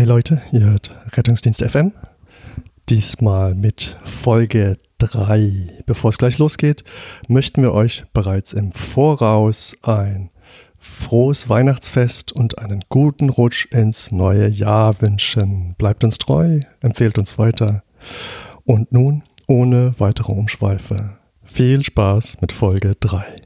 Hey Leute, ihr hört Rettungsdienst FM. Diesmal mit Folge 3. Bevor es gleich losgeht, möchten wir euch bereits im Voraus ein frohes Weihnachtsfest und einen guten Rutsch ins neue Jahr wünschen. Bleibt uns treu, empfehlt uns weiter. Und nun, ohne weitere Umschweife, viel Spaß mit Folge 3.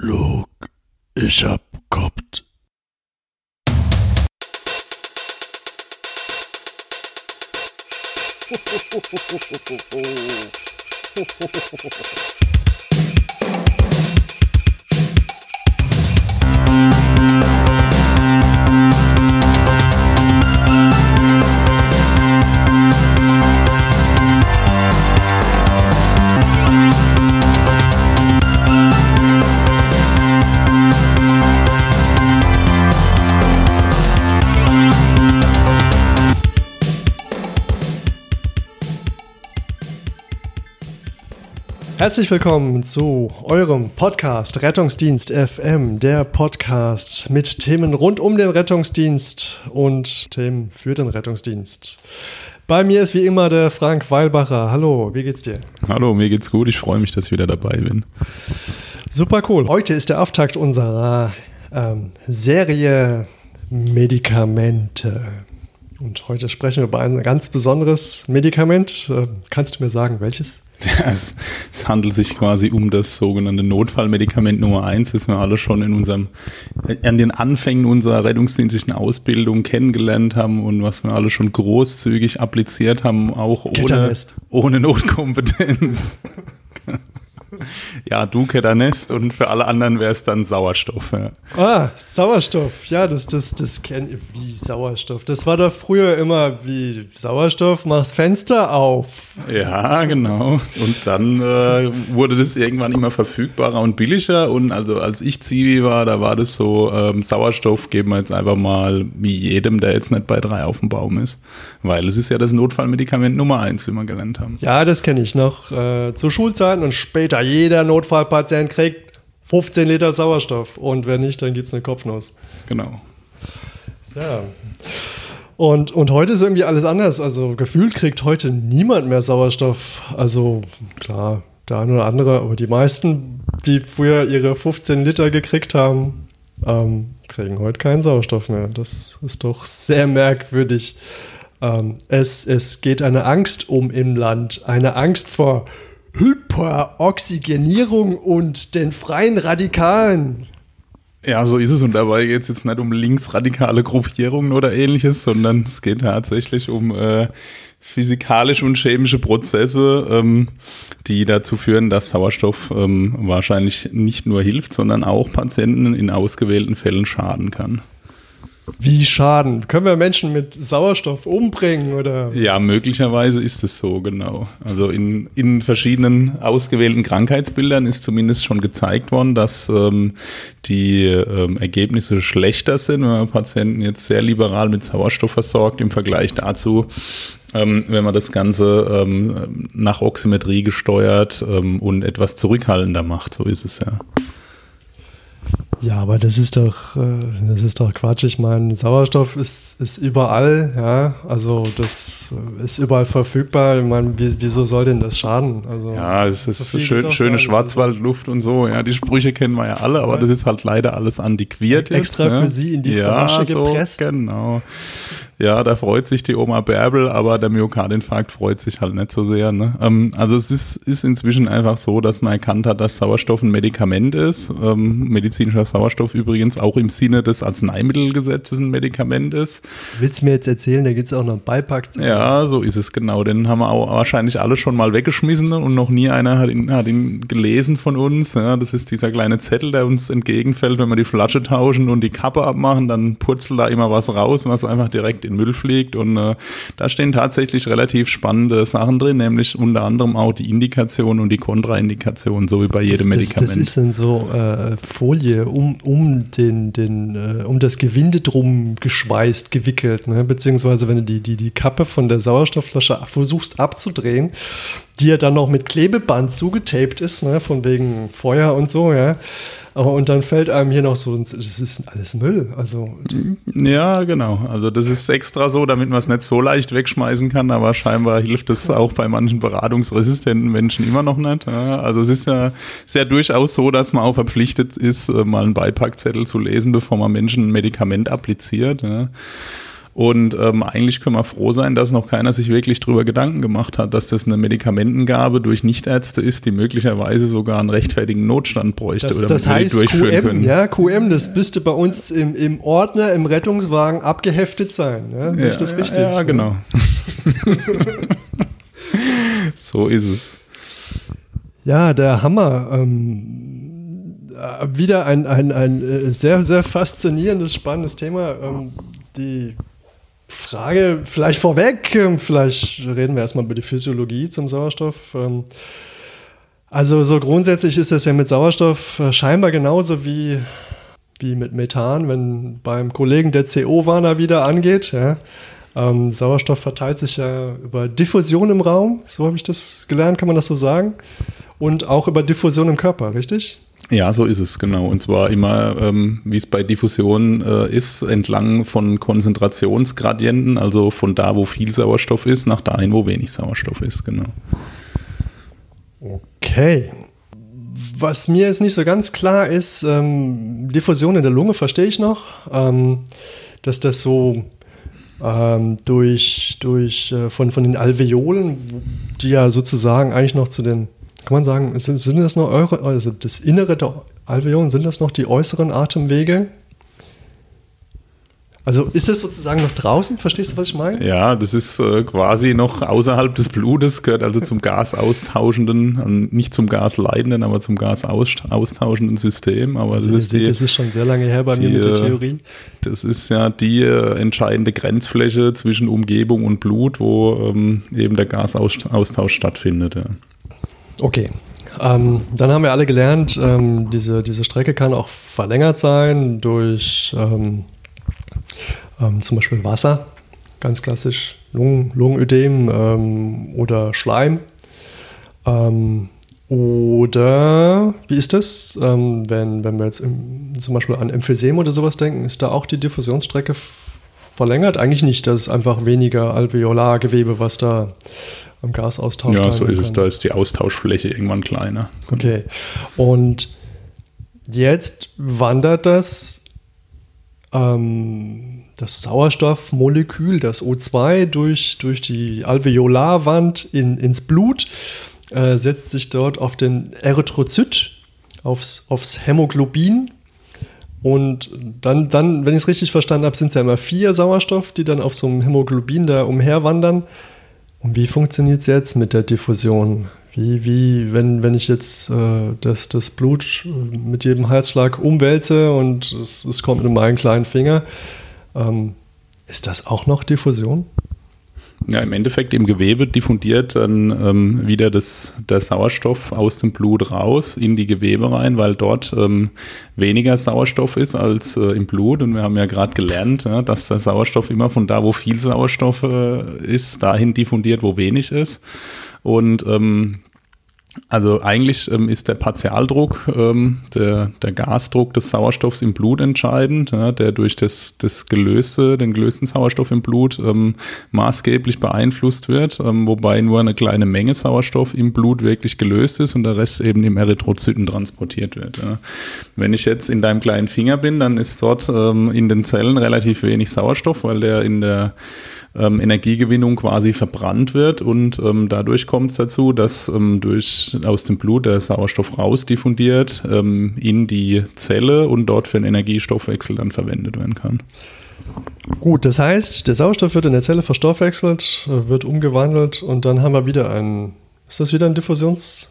Luke, ich hab gehabt. Herzlich willkommen zu eurem Podcast Rettungsdienst FM, der Podcast mit Themen rund um den Rettungsdienst und Themen für den Rettungsdienst. Bei mir ist wie immer der Frank Weilbacher. Hallo, wie geht's dir? Hallo, mir geht's gut. Ich freue mich, dass ich wieder dabei bin. Super cool. Heute ist der Auftakt unserer ähm, Serie Medikamente. Und heute sprechen wir über ein ganz besonderes Medikament. Äh, kannst du mir sagen, welches? Es, es, handelt sich quasi um das sogenannte Notfallmedikament Nummer eins, das wir alle schon in unserem, an den Anfängen unserer rettungsdienstlichen Ausbildung kennengelernt haben und was wir alle schon großzügig appliziert haben, auch ohne, ohne Notkompetenz. ja, du Ketternest und für alle anderen wäre es dann Sauerstoff. Ja. Ah, Sauerstoff. Ja, das, das, das kenne ich wie Sauerstoff. Das war doch früher immer wie Sauerstoff, machst Fenster auf. Ja, genau. Und dann äh, wurde das irgendwann immer verfügbarer und billiger. Und also als ich Zivi war, da war das so, ähm, Sauerstoff geben wir jetzt einfach mal wie jedem, der jetzt nicht bei drei auf dem Baum ist. Weil es ist ja das Notfallmedikament Nummer eins, wie wir gelernt haben. Ja, das kenne ich noch. Äh, zu Schulzeiten und später jeder Notfallpatient kriegt 15 Liter Sauerstoff und wenn nicht, dann gibt es eine Kopfnuss. Genau. Ja. Und, und heute ist irgendwie alles anders. Also gefühlt kriegt heute niemand mehr Sauerstoff. Also klar, der eine oder andere, aber die meisten, die früher ihre 15 Liter gekriegt haben, ähm, kriegen heute keinen Sauerstoff mehr. Das ist doch sehr merkwürdig. Ähm, es, es geht eine Angst um im Land, eine Angst vor Hyperoxygenierung und den freien Radikalen. Ja, so ist es. Und dabei geht es jetzt nicht um linksradikale Gruppierungen oder ähnliches, sondern es geht tatsächlich um äh, physikalische und chemische Prozesse, ähm, die dazu führen, dass Sauerstoff ähm, wahrscheinlich nicht nur hilft, sondern auch Patienten in ausgewählten Fällen schaden kann. Wie Schaden? Können wir Menschen mit Sauerstoff umbringen oder? Ja, möglicherweise ist es so, genau. Also in, in verschiedenen ausgewählten Krankheitsbildern ist zumindest schon gezeigt worden, dass ähm, die ähm, Ergebnisse schlechter sind, wenn man Patienten jetzt sehr liberal mit Sauerstoff versorgt im Vergleich dazu, ähm, wenn man das Ganze ähm, nach Oximetrie gesteuert ähm, und etwas zurückhaltender macht. So ist es ja. Ja, aber das ist doch, äh, das ist doch Quatsch. Ich meine, Sauerstoff ist, ist überall, ja. Also das ist überall verfügbar. Ich meine, wieso soll denn das schaden? Also, ja, es ist so schön, schöne Schwarzwaldluft und so. Ja, die Sprüche kennen wir ja alle, aber ja. das ist halt leider alles antiquiert jetzt. Extra ne? für Sie in die ja, Flasche gepresst. So, genau. Ja, da freut sich die Oma Bärbel, aber der Myokardinfarkt freut sich halt nicht so sehr. Ne? Ähm, also es ist, ist inzwischen einfach so, dass man erkannt hat, dass Sauerstoff ein Medikament ist. Ähm, medizinischer Sauerstoff übrigens auch im Sinne des Arzneimittelgesetzes ein Medikament ist. Willst du mir jetzt erzählen, da gibt es auch noch einen Beipack? Ja, so ist es genau. Den haben wir auch wahrscheinlich alle schon mal weggeschmissen und noch nie einer hat ihn, hat ihn gelesen von uns. Ja, das ist dieser kleine Zettel, der uns entgegenfällt, wenn wir die Flasche tauschen und die Kappe abmachen, dann purzelt da immer was raus, was einfach direkt in Müll fliegt. Und äh, da stehen tatsächlich relativ spannende Sachen drin, nämlich unter anderem auch die Indikation und die Kontraindikation, so wie bei jedem das, Medikament. Das ist dann so äh, Folie um, um, den, den, äh, um das Gewinde drum geschweißt, gewickelt. Ne? Beziehungsweise wenn du die, die, die Kappe von der Sauerstoffflasche versuchst abzudrehen, die ja dann noch mit Klebeband zugetaped ist, ne, von wegen Feuer und so, ja. Aber und dann fällt einem hier noch so, das ist alles Müll. Also ja, genau. Also das ist extra so, damit man es nicht so leicht wegschmeißen kann, aber scheinbar hilft es auch bei manchen beratungsresistenten Menschen immer noch nicht. Also es ist ja sehr durchaus so, dass man auch verpflichtet ist, äh, mal einen Beipackzettel zu lesen, bevor man Menschen ein Medikament appliziert. Und ähm, eigentlich können wir froh sein, dass noch keiner sich wirklich darüber Gedanken gemacht hat, dass das eine Medikamentengabe durch Nichtärzte ist, die möglicherweise sogar einen rechtfertigen Notstand bräuchte das, oder das heißt durchführen QM, können. Ja, QM, das müsste bei uns im, im Ordner, im Rettungswagen abgeheftet sein. Ja, sehe ja, ich das ja, richtig? Ja, genau. so ist es. Ja, der Hammer. Ähm, wieder ein, ein, ein äh, sehr, sehr faszinierendes, spannendes Thema. Ähm, die Frage vielleicht vorweg, ähm, vielleicht reden wir erstmal über die Physiologie zum Sauerstoff. Ähm, also so grundsätzlich ist das ja mit Sauerstoff äh, scheinbar genauso wie, wie mit Methan, wenn beim Kollegen der CO-Warner wieder angeht. Ja. Ähm, Sauerstoff verteilt sich ja über Diffusion im Raum, so habe ich das gelernt, kann man das so sagen. Und auch über Diffusion im Körper, richtig? Ja, so ist es, genau. Und zwar immer, ähm, wie es bei Diffusion äh, ist, entlang von Konzentrationsgradienten, also von da, wo viel Sauerstoff ist, nach dahin, wo wenig Sauerstoff ist, genau. Okay. Was mir jetzt nicht so ganz klar ist, ähm, Diffusion in der Lunge verstehe ich noch, ähm, dass das so ähm, durch, durch äh, von, von den Alveolen, die ja sozusagen eigentlich noch zu den kann man sagen, sind, das noch eure, also das Innere der Alveolen, sind das noch die äußeren Atemwege? Also ist es sozusagen noch draußen? Verstehst du, was ich meine? Ja, das ist äh, quasi noch außerhalb des Blutes, gehört also zum gasaustauschenden, nicht zum gasleitenden, aber zum gasaustauschenden System. Aber also das, ist die, das ist schon sehr lange her bei die, mir mit der äh, Theorie. Das ist ja die äh, entscheidende Grenzfläche zwischen Umgebung und Blut, wo ähm, eben der Gasaustausch stattfindet. Ja. Okay. Ähm, dann haben wir alle gelernt, ähm, diese, diese Strecke kann auch verlängert sein durch ähm, ähm zum Beispiel Wasser, ganz klassisch Lungen, Lungenödem ähm, oder Schleim. Ähm, oder wie ist das, wenn, wenn wir jetzt im, zum Beispiel an Emphysem oder sowas denken, ist da auch die Diffusionsstrecke verlängert? Eigentlich nicht, das ist einfach weniger Alveolargewebe, was da am Gasaustausch. Ja, so ist kann. es. Da ist die Austauschfläche irgendwann kleiner. Okay. Und jetzt wandert das, ähm, das Sauerstoffmolekül, das O2, durch, durch die Alveolarwand in, ins Blut, äh, setzt sich dort auf den Erythrozyt, aufs, aufs Hämoglobin. Und dann, dann wenn ich es richtig verstanden habe, sind es ja immer vier Sauerstoff, die dann auf so einem Hämoglobin da umherwandern. Und wie funktioniert es jetzt mit der Diffusion? Wie, wie wenn, wenn ich jetzt äh, das, das Blut mit jedem Halsschlag umwälze und es, es kommt mit meinem kleinen Finger, ähm, ist das auch noch Diffusion? Ja, im Endeffekt im Gewebe diffundiert dann ähm, wieder das, der Sauerstoff aus dem Blut raus in die Gewebe rein, weil dort ähm, weniger Sauerstoff ist als äh, im Blut. Und wir haben ja gerade gelernt, ja, dass der Sauerstoff immer von da, wo viel Sauerstoff äh, ist, dahin diffundiert, wo wenig ist. Und ähm, also eigentlich ähm, ist der Partialdruck, ähm, der, der Gasdruck des Sauerstoffs im Blut entscheidend, ja, der durch das, das gelöste, den gelösten Sauerstoff im Blut ähm, maßgeblich beeinflusst wird, ähm, wobei nur eine kleine Menge Sauerstoff im Blut wirklich gelöst ist und der Rest eben im Erythrozyten transportiert wird. Ja. Wenn ich jetzt in deinem kleinen Finger bin, dann ist dort ähm, in den Zellen relativ wenig Sauerstoff, weil der in der ähm, Energiegewinnung quasi verbrannt wird und ähm, dadurch kommt es dazu, dass ähm, durch aus dem Blut der Sauerstoff rausdiffundiert ähm, in die Zelle und dort für den Energiestoffwechsel dann verwendet werden kann. Gut, das heißt, der Sauerstoff wird in der Zelle verstoffwechselt, äh, wird umgewandelt und dann haben wir wieder einen. Ist das wieder ein Diffusions-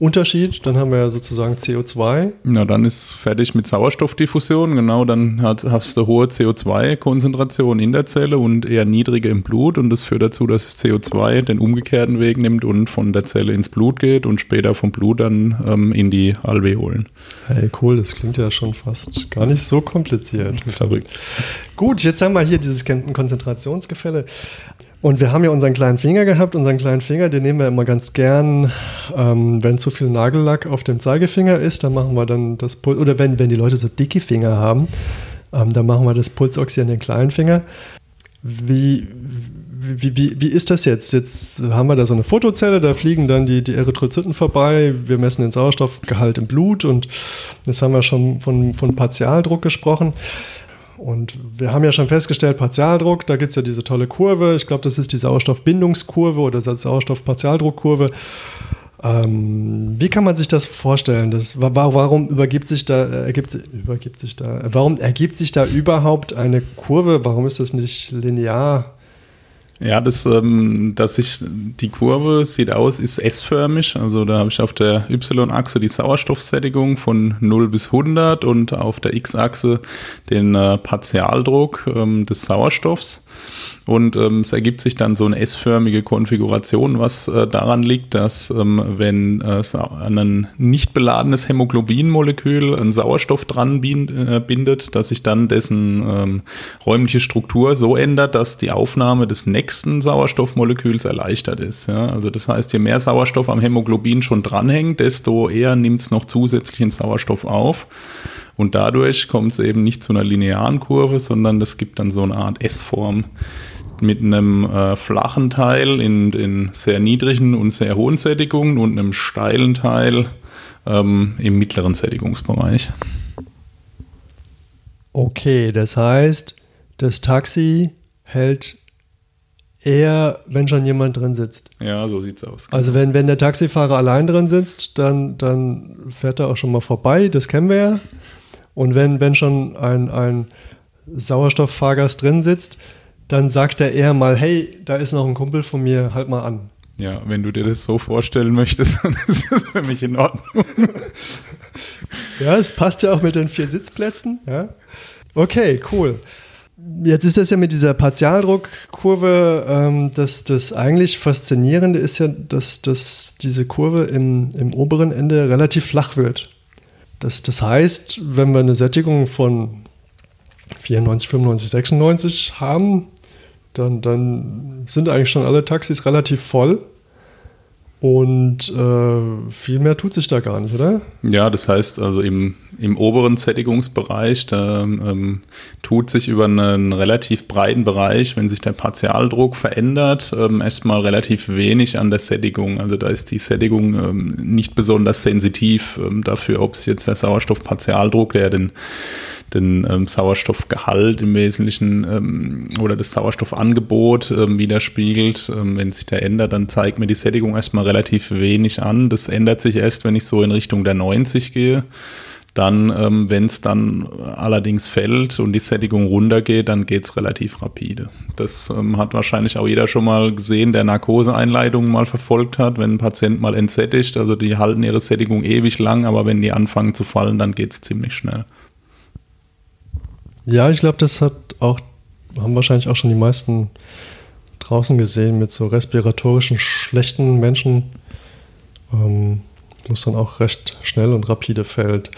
Unterschied. Dann haben wir ja sozusagen CO2. Na, dann ist fertig mit Sauerstoffdiffusion. Genau, dann hat, hast du hohe CO2-Konzentration in der Zelle und eher niedrige im Blut. Und das führt dazu, dass das CO2 den umgekehrten Weg nimmt und von der Zelle ins Blut geht und später vom Blut dann ähm, in die Alveolen. Hey, cool, das klingt ja schon fast gar nicht so kompliziert. Verrückt. Gut, jetzt haben wir hier dieses Konzentrationsgefälle. Und wir haben ja unseren kleinen Finger gehabt. Unseren kleinen Finger, den nehmen wir immer ganz gern, ähm, wenn zu viel Nagellack auf dem Zeigefinger ist, dann machen wir dann das Puls, oder wenn, wenn die Leute so dicke Finger haben, ähm, dann machen wir das Pulsoxy an den kleinen Finger. Wie, wie, wie, wie ist das jetzt? Jetzt haben wir da so eine Fotozelle, da fliegen dann die, die Erythrozyten vorbei, wir messen den Sauerstoffgehalt im Blut und jetzt haben wir schon von, von Partialdruck gesprochen. Und wir haben ja schon festgestellt, Partialdruck, da gibt es ja diese tolle Kurve. Ich glaube, das ist die Sauerstoffbindungskurve oder Sauerstoffpartialdruckkurve. Ähm, wie kann man sich das vorstellen? Das, warum übergibt sich da, ergibt, übergibt sich da, warum ergibt sich da überhaupt eine Kurve? Warum ist das nicht linear? Ja, das, ähm, dass sich die Kurve sieht aus, ist S-förmig. Also da habe ich auf der Y-Achse die Sauerstoffsättigung von 0 bis 100 und auf der X-Achse den äh, Partialdruck ähm, des Sauerstoffs. Und ähm, es ergibt sich dann so eine S-förmige Konfiguration, was äh, daran liegt, dass ähm, wenn äh, ein nicht beladenes Hämoglobinmolekül einen Sauerstoff dran äh, bindet, dass sich dann dessen ähm, räumliche Struktur so ändert, dass die Aufnahme des nächsten Sauerstoffmoleküls erleichtert ist. Ja? Also das heißt, je mehr Sauerstoff am Hämoglobin schon dranhängt, desto eher nimmt es noch zusätzlichen Sauerstoff auf. Und dadurch kommt es eben nicht zu einer linearen Kurve, sondern es gibt dann so eine Art S-Form mit einem äh, flachen Teil in, in sehr niedrigen und sehr hohen Sättigungen und einem steilen Teil ähm, im mittleren Sättigungsbereich. Okay, das heißt, das Taxi hält eher, wenn schon jemand drin sitzt. Ja, so sieht's aus. Genau. Also wenn, wenn der Taxifahrer allein drin sitzt, dann, dann fährt er auch schon mal vorbei, das kennen wir ja. Und wenn, wenn schon ein, ein Sauerstofffahrgast drin sitzt, dann sagt er eher mal, hey, da ist noch ein Kumpel von mir, halt mal an. Ja, wenn du dir das so vorstellen möchtest, dann ist das für mich in Ordnung. ja, es passt ja auch mit den vier Sitzplätzen. Ja. Okay, cool. Jetzt ist das ja mit dieser Partialdruckkurve, ähm, das, das eigentlich Faszinierende ist ja, dass, dass diese Kurve im, im oberen Ende relativ flach wird. Das, das heißt, wenn wir eine Sättigung von 94, 95, 96 haben, dann, dann sind eigentlich schon alle Taxis relativ voll. Und äh, viel mehr tut sich da gar nicht, oder? Ja, das heißt also im, im oberen Sättigungsbereich, da ähm, tut sich über einen relativ breiten Bereich, wenn sich der Partialdruck verändert, ähm, erstmal relativ wenig an der Sättigung. Also da ist die Sättigung ähm, nicht besonders sensitiv ähm, dafür, ob es jetzt der Sauerstoffpartialdruck, der den den ähm, Sauerstoffgehalt im Wesentlichen ähm, oder das Sauerstoffangebot ähm, widerspiegelt. Ähm, wenn sich der ändert, dann zeigt mir die Sättigung erstmal relativ wenig an. Das ändert sich erst, wenn ich so in Richtung der 90 gehe. Dann, ähm, wenn es dann allerdings fällt und die Sättigung runtergeht, dann geht es relativ rapide. Das ähm, hat wahrscheinlich auch jeder schon mal gesehen, der Narkoseeinleitungen mal verfolgt hat, wenn ein Patient mal entsättigt. Also die halten ihre Sättigung ewig lang, aber wenn die anfangen zu fallen, dann geht es ziemlich schnell. Ja, ich glaube, das hat auch, haben wahrscheinlich auch schon die meisten draußen gesehen mit so respiratorischen schlechten Menschen, ähm, wo es dann auch recht schnell und rapide fällt.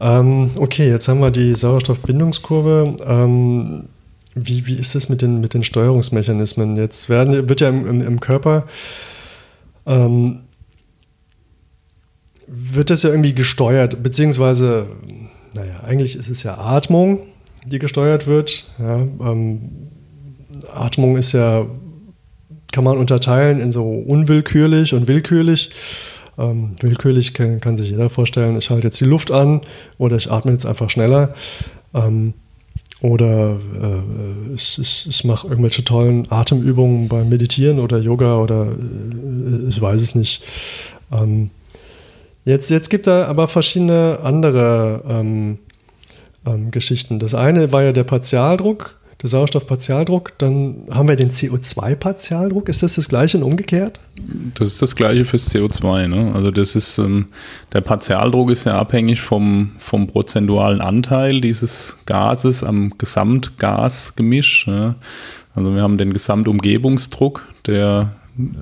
Ähm, okay, jetzt haben wir die Sauerstoffbindungskurve. Ähm, wie, wie ist es mit den, mit den Steuerungsmechanismen? Jetzt werden, wird ja im, im, im Körper ähm, wird das ja irgendwie gesteuert, beziehungsweise, naja, eigentlich ist es ja Atmung, die gesteuert wird. Ja, ähm, Atmung ist ja, kann man unterteilen in so unwillkürlich und willkürlich. Ähm, willkürlich kann, kann, sich jeder vorstellen, ich halte jetzt die Luft an oder ich atme jetzt einfach schneller. Ähm, oder äh, ich, ich, ich mache irgendwelche tollen Atemübungen beim Meditieren oder Yoga oder äh, ich weiß es nicht. Ähm, jetzt, jetzt gibt es aber verschiedene andere ähm, Geschichten. Das eine war ja der Partialdruck, der Sauerstoffpartialdruck. Dann haben wir den CO2-Partialdruck. Ist das das gleiche und umgekehrt? Das ist das gleiche fürs CO2. Ne? Also das ist ähm, der Partialdruck ist ja abhängig vom, vom prozentualen Anteil dieses Gases am Gesamtgasgemisch. Ja? Also wir haben den Gesamtumgebungsdruck, der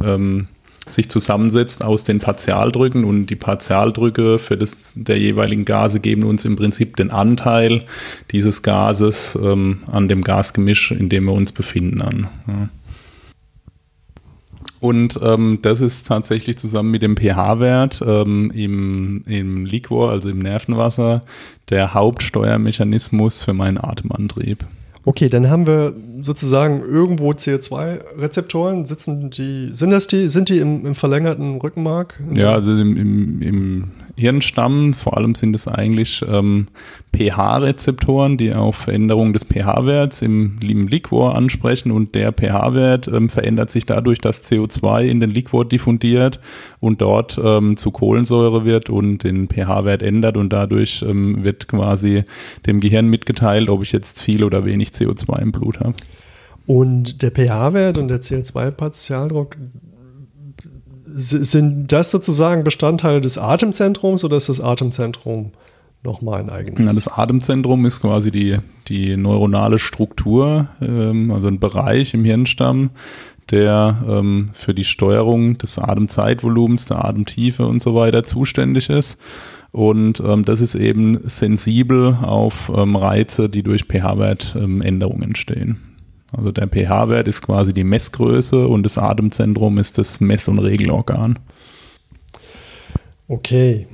ähm, sich zusammensetzt aus den Partialdrücken und die Partialdrücke für das der jeweiligen Gase geben uns im Prinzip den Anteil dieses Gases ähm, an dem Gasgemisch, in dem wir uns befinden, an. Ja. Und ähm, das ist tatsächlich zusammen mit dem pH-Wert ähm, im, im Liquor, also im Nervenwasser, der Hauptsteuermechanismus für meinen Atemantrieb. Okay, dann haben wir sozusagen irgendwo CO2-Rezeptoren. Sitzen die, sind das die, sind die im, im verlängerten Rückenmark? Ja, also im, im, im Hirnstamm, vor allem sind es eigentlich ähm, pH-Rezeptoren, die auf Veränderung des pH-Werts im, im Liquor ansprechen und der pH-Wert ähm, verändert sich dadurch, dass CO2 in den Liquor diffundiert und dort ähm, zu Kohlensäure wird und den pH-Wert ändert und dadurch ähm, wird quasi dem Gehirn mitgeteilt, ob ich jetzt viel oder wenig CO2 im Blut habe. Und der pH-Wert und der CO2-Partialdruck, sind das sozusagen Bestandteil des Atemzentrums oder ist das Atemzentrum nochmal ein eigenes? Ja, das Atemzentrum ist quasi die, die neuronale Struktur, ähm, also ein Bereich im Hirnstamm, der ähm, für die Steuerung des Atemzeitvolumens, der Atemtiefe und so weiter zuständig ist. Und ähm, das ist eben sensibel auf ähm, Reize, die durch pH-Wertänderungen entstehen. Also der pH-Wert ist quasi die Messgröße und das Atemzentrum ist das Mess- und Regelorgan. Okay.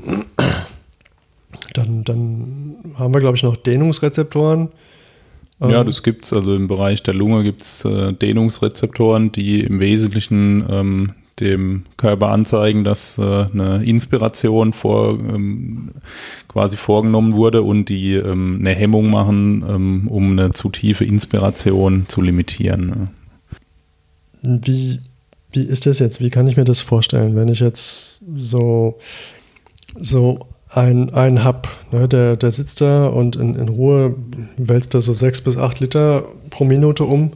Dann, dann haben wir, glaube ich, noch Dehnungsrezeptoren. Ja, ähm, das gibt es. Also im Bereich der Lunge gibt es äh, Dehnungsrezeptoren, die im Wesentlichen ähm, dem Körper anzeigen, dass äh, eine Inspiration vor, ähm, quasi vorgenommen wurde und die ähm, eine Hemmung machen, ähm, um eine zu tiefe Inspiration zu limitieren. Ne? Wie, wie ist das jetzt? Wie kann ich mir das vorstellen, wenn ich jetzt so, so einen, einen hab, ne, der, der sitzt da und in, in Ruhe wälzt da so sechs bis acht Liter pro Minute um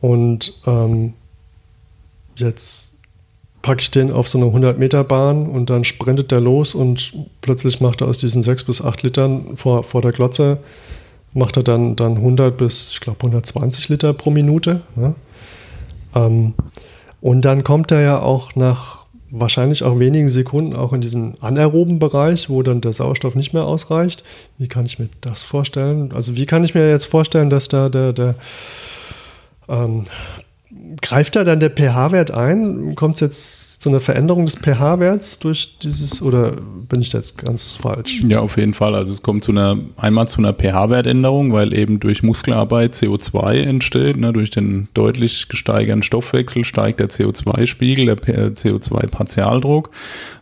und ähm, jetzt packe ich den auf so eine 100-Meter-Bahn und dann sprintet der los und plötzlich macht er aus diesen 6 bis 8 Litern vor, vor der Glotze, macht er dann, dann 100 bis, ich glaube, 120 Liter pro Minute. Ja? Ähm, und dann kommt er ja auch nach wahrscheinlich auch wenigen Sekunden auch in diesen anaeroben Bereich, wo dann der Sauerstoff nicht mehr ausreicht. Wie kann ich mir das vorstellen? Also wie kann ich mir jetzt vorstellen, dass da der, der ähm, greift da dann der pH-Wert ein? Kommt es jetzt zu einer Veränderung des pH-Werts durch dieses oder bin ich da jetzt ganz falsch? Ja, auf jeden Fall. Also es kommt zu einer einmal zu einer pH-Wertänderung, weil eben durch Muskelarbeit CO2 entsteht. Ne? Durch den deutlich gesteigerten Stoffwechsel steigt der CO2-Spiegel, der CO2-Partialdruck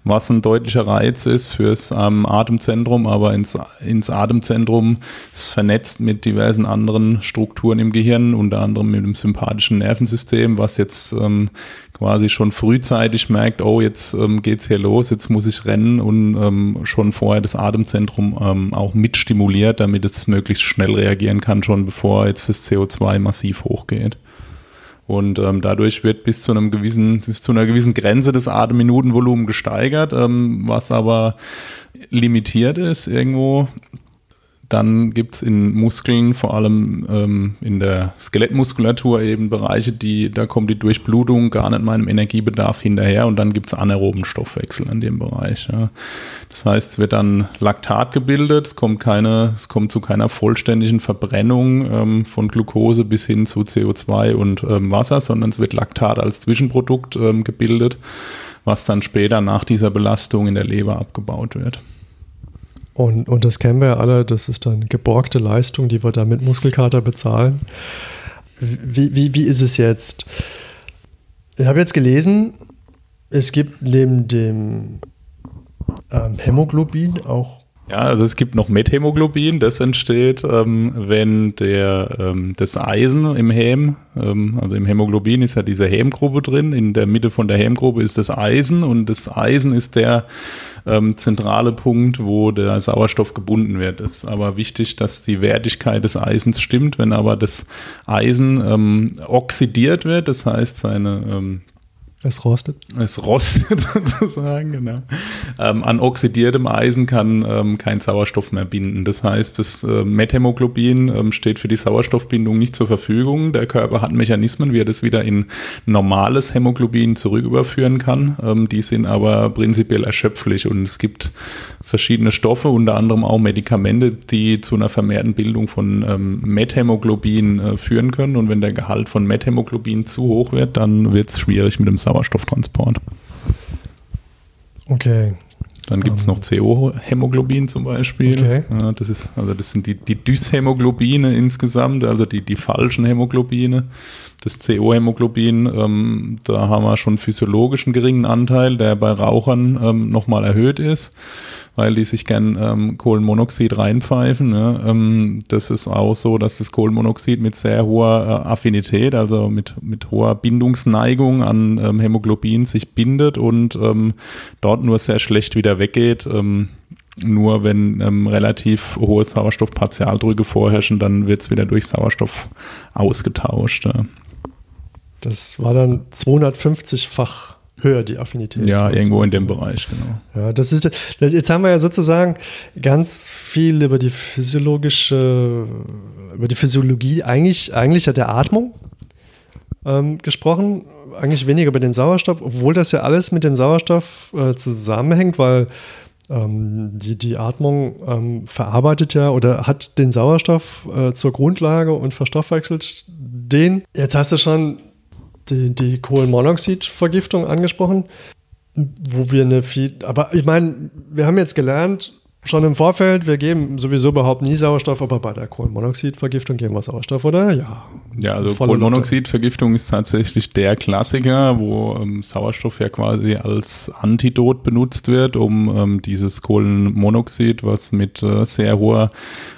was ein deutlicher Reiz ist fürs ähm, Atemzentrum, aber ins, ins Atemzentrum ist vernetzt mit diversen anderen Strukturen im Gehirn, unter anderem mit dem sympathischen Nervensystem, was jetzt ähm, quasi schon frühzeitig merkt, oh, jetzt ähm, geht's hier los, jetzt muss ich rennen und ähm, schon vorher das Atemzentrum ähm, auch mitstimuliert, damit es möglichst schnell reagieren kann, schon bevor jetzt das CO2 massiv hochgeht. Und ähm, dadurch wird bis zu einem gewissen, bis zu einer gewissen Grenze des Atemminutenvolumen gesteigert, ähm, was aber limitiert ist irgendwo dann gibt es in Muskeln, vor allem ähm, in der Skelettmuskulatur, eben Bereiche, die, da kommt die Durchblutung gar nicht meinem Energiebedarf hinterher und dann gibt es anaeroben Stoffwechsel in dem Bereich. Ja. Das heißt, es wird dann Laktat gebildet, es kommt, keine, es kommt zu keiner vollständigen Verbrennung ähm, von Glucose bis hin zu CO2 und ähm, Wasser, sondern es wird Laktat als Zwischenprodukt ähm, gebildet, was dann später nach dieser Belastung in der Leber abgebaut wird. Und, und das kennen wir ja alle, das ist dann geborgte Leistung, die wir da mit Muskelkater bezahlen. Wie, wie, wie ist es jetzt? Ich habe jetzt gelesen, es gibt neben dem ähm, Hämoglobin auch ja, also es gibt noch Methemoglobin, das entsteht, ähm, wenn der, ähm, das Eisen im Häm, ähm, also im Hämoglobin ist ja diese Hämgrube drin, in der Mitte von der Hämgrube ist das Eisen und das Eisen ist der ähm, zentrale Punkt, wo der Sauerstoff gebunden wird. Es ist aber wichtig, dass die Wertigkeit des Eisens stimmt, wenn aber das Eisen ähm, oxidiert wird, das heißt seine ähm, es rostet. Es rostet sozusagen, genau. Ähm, an oxidiertem Eisen kann ähm, kein Sauerstoff mehr binden. Das heißt, das äh, Methämoglobin ähm, steht für die Sauerstoffbindung nicht zur Verfügung. Der Körper hat Mechanismen, wie er das wieder in normales Hämoglobin zurücküberführen kann. Ähm, die sind aber prinzipiell erschöpflich und es gibt verschiedene Stoffe, unter anderem auch Medikamente, die zu einer vermehrten Bildung von ähm, Methämoglobin äh, führen können. Und wenn der Gehalt von Methämoglobin zu hoch wird, dann wird es schwierig mit dem Sauerstofftransport. Okay, dann gibt es noch CO-Hämoglobin zum Beispiel. Okay. Ja, das, ist, also das sind die, die Dyshämoglobine insgesamt, also die, die falschen Hämoglobine. Das CO-Hämoglobin, ähm, da haben wir schon physiologischen geringen Anteil, der bei Rauchern ähm, nochmal erhöht ist weil die sich gern ähm, Kohlenmonoxid reinpfeifen. Ne? Ähm, das ist auch so, dass das Kohlenmonoxid mit sehr hoher äh, Affinität, also mit, mit hoher Bindungsneigung an ähm, Hämoglobin sich bindet und ähm, dort nur sehr schlecht wieder weggeht. Ähm, nur wenn ähm, relativ hohe Sauerstoffpartialdrücke vorherrschen, dann wird es wieder durch Sauerstoff ausgetauscht. Ja. Das war dann 250-fach höher die Affinität. Ja, irgendwo so. in dem Bereich, genau. Ja, das ist, jetzt haben wir ja sozusagen ganz viel über die physiologische, über die Physiologie eigentlich, eigentlich ja der Atmung ähm, gesprochen, eigentlich weniger über den Sauerstoff, obwohl das ja alles mit dem Sauerstoff äh, zusammenhängt, weil ähm, die, die Atmung ähm, verarbeitet ja oder hat den Sauerstoff äh, zur Grundlage und verstoffwechselt den. Jetzt hast du schon die, die Kohlenmonoxidvergiftung angesprochen, wo wir eine viel, aber ich meine, wir haben jetzt gelernt, schon im Vorfeld, wir geben sowieso überhaupt nie Sauerstoff, aber bei der Kohlenmonoxidvergiftung geben wir Sauerstoff, oder? Ja. Ja, also Kohlenmonoxidvergiftung ist tatsächlich der Klassiker, wo ähm, Sauerstoff ja quasi als Antidot benutzt wird, um ähm, dieses Kohlenmonoxid, was mit äh, sehr hoher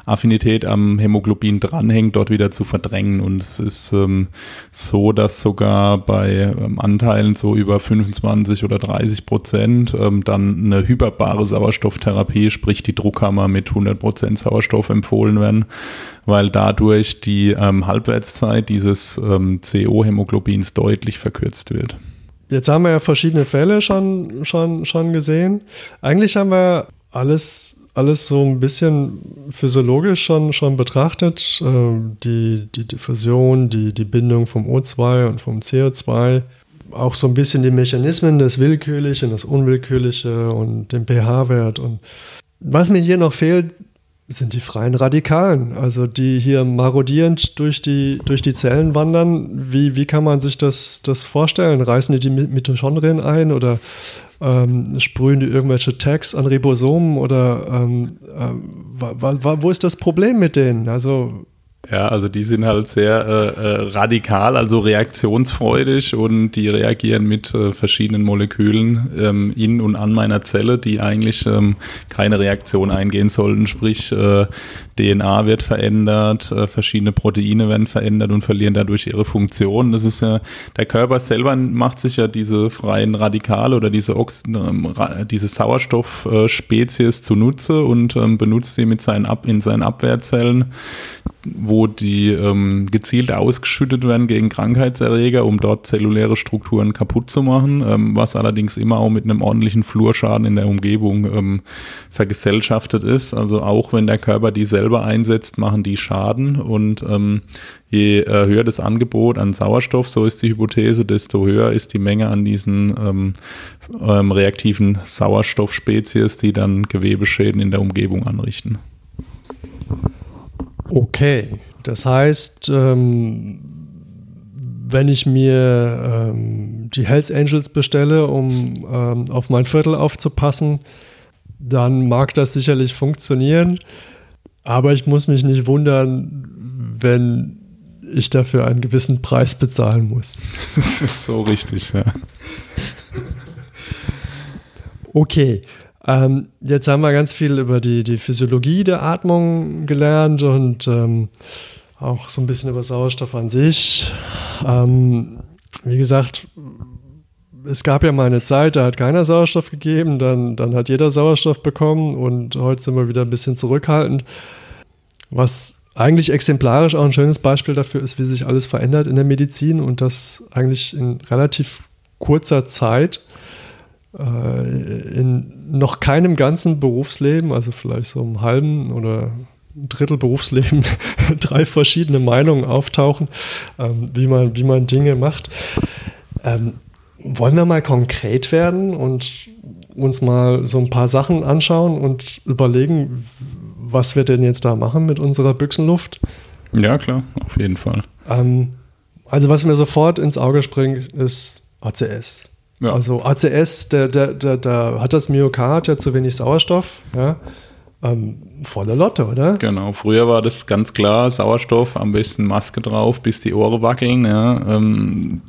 Affinität am Hämoglobin dranhängt, dort wieder zu verdrängen. Und es ist ähm, so, dass sogar bei ähm, Anteilen so über 25 oder 30 Prozent ähm, dann eine hyperbare Sauerstofftherapie, sprich die Druckkammer mit 100 Prozent Sauerstoff empfohlen werden, weil dadurch die ähm, Halbwertszeit dieses ähm, CO-Hämoglobins deutlich verkürzt wird. Jetzt haben wir ja verschiedene Fälle schon, schon, schon gesehen. Eigentlich haben wir alles alles so ein bisschen physiologisch schon, schon betrachtet. Ähm, die, die Diffusion, die, die Bindung vom O2 und vom CO2, auch so ein bisschen die Mechanismen, das Willkürliche, das Unwillkürliche und den pH-Wert. Und was mir hier noch fehlt, sind die freien Radikalen, also die hier marodierend durch die, durch die Zellen wandern. Wie, wie kann man sich das, das vorstellen? Reißen die die Mitochondrien ein oder ähm, sprühen die irgendwelche Tags an Ribosomen oder ähm, äh, wo ist das Problem mit denen? Also ja, also die sind halt sehr äh, äh, radikal, also reaktionsfreudig und die reagieren mit äh, verschiedenen Molekülen ähm, in und an meiner Zelle, die eigentlich ähm, keine Reaktion eingehen sollten. Sprich, äh, DNA wird verändert, äh, verschiedene Proteine werden verändert und verlieren dadurch ihre Funktion. Das ist ja, der Körper selber macht sich ja diese freien Radikale oder diese, Ox ähm, diese Sauerstoffspezies zunutze und ähm, benutzt sie mit seinen Ab in seinen Abwehrzellen wo die ähm, gezielt ausgeschüttet werden gegen Krankheitserreger, um dort zelluläre Strukturen kaputt zu machen, ähm, was allerdings immer auch mit einem ordentlichen Flurschaden in der Umgebung ähm, vergesellschaftet ist. Also auch wenn der Körper die selber einsetzt, machen die Schaden und ähm, je äh, höher das Angebot an Sauerstoff, so ist die Hypothese, desto höher ist die Menge an diesen ähm, ähm, reaktiven Sauerstoffspezies, die dann Gewebeschäden in der Umgebung anrichten. Okay, das heißt, ähm, wenn ich mir ähm, die Hells Angels bestelle, um ähm, auf mein Viertel aufzupassen, dann mag das sicherlich funktionieren. Aber ich muss mich nicht wundern, wenn ich dafür einen gewissen Preis bezahlen muss. Das ist so richtig, ja. Okay, ähm, jetzt haben wir ganz viel über die, die Physiologie der Atmung gelernt und ähm, auch so ein bisschen über Sauerstoff an sich. Ähm, wie gesagt, es gab ja mal eine Zeit, da hat keiner Sauerstoff gegeben, dann, dann hat jeder Sauerstoff bekommen und heute sind wir wieder ein bisschen zurückhaltend. Was eigentlich exemplarisch auch ein schönes Beispiel dafür ist, wie sich alles verändert in der Medizin und das eigentlich in relativ kurzer Zeit in noch keinem ganzen Berufsleben, also vielleicht so einem halben oder Drittel Berufsleben, drei verschiedene Meinungen auftauchen, ähm, wie, man, wie man Dinge macht. Ähm, wollen wir mal konkret werden und uns mal so ein paar Sachen anschauen und überlegen, was wir denn jetzt da machen mit unserer Büchsenluft? Ja, klar, auf jeden Fall. Ähm, also was mir sofort ins Auge springt, ist ACS. Ja. Also ACS, der, der, der, der hat das Myokard ja zu wenig Sauerstoff, ja. Ähm, volle Lotte, oder? Genau, früher war das ganz klar, Sauerstoff, am besten Maske drauf, bis die Ohren wackeln, ja. Ähm,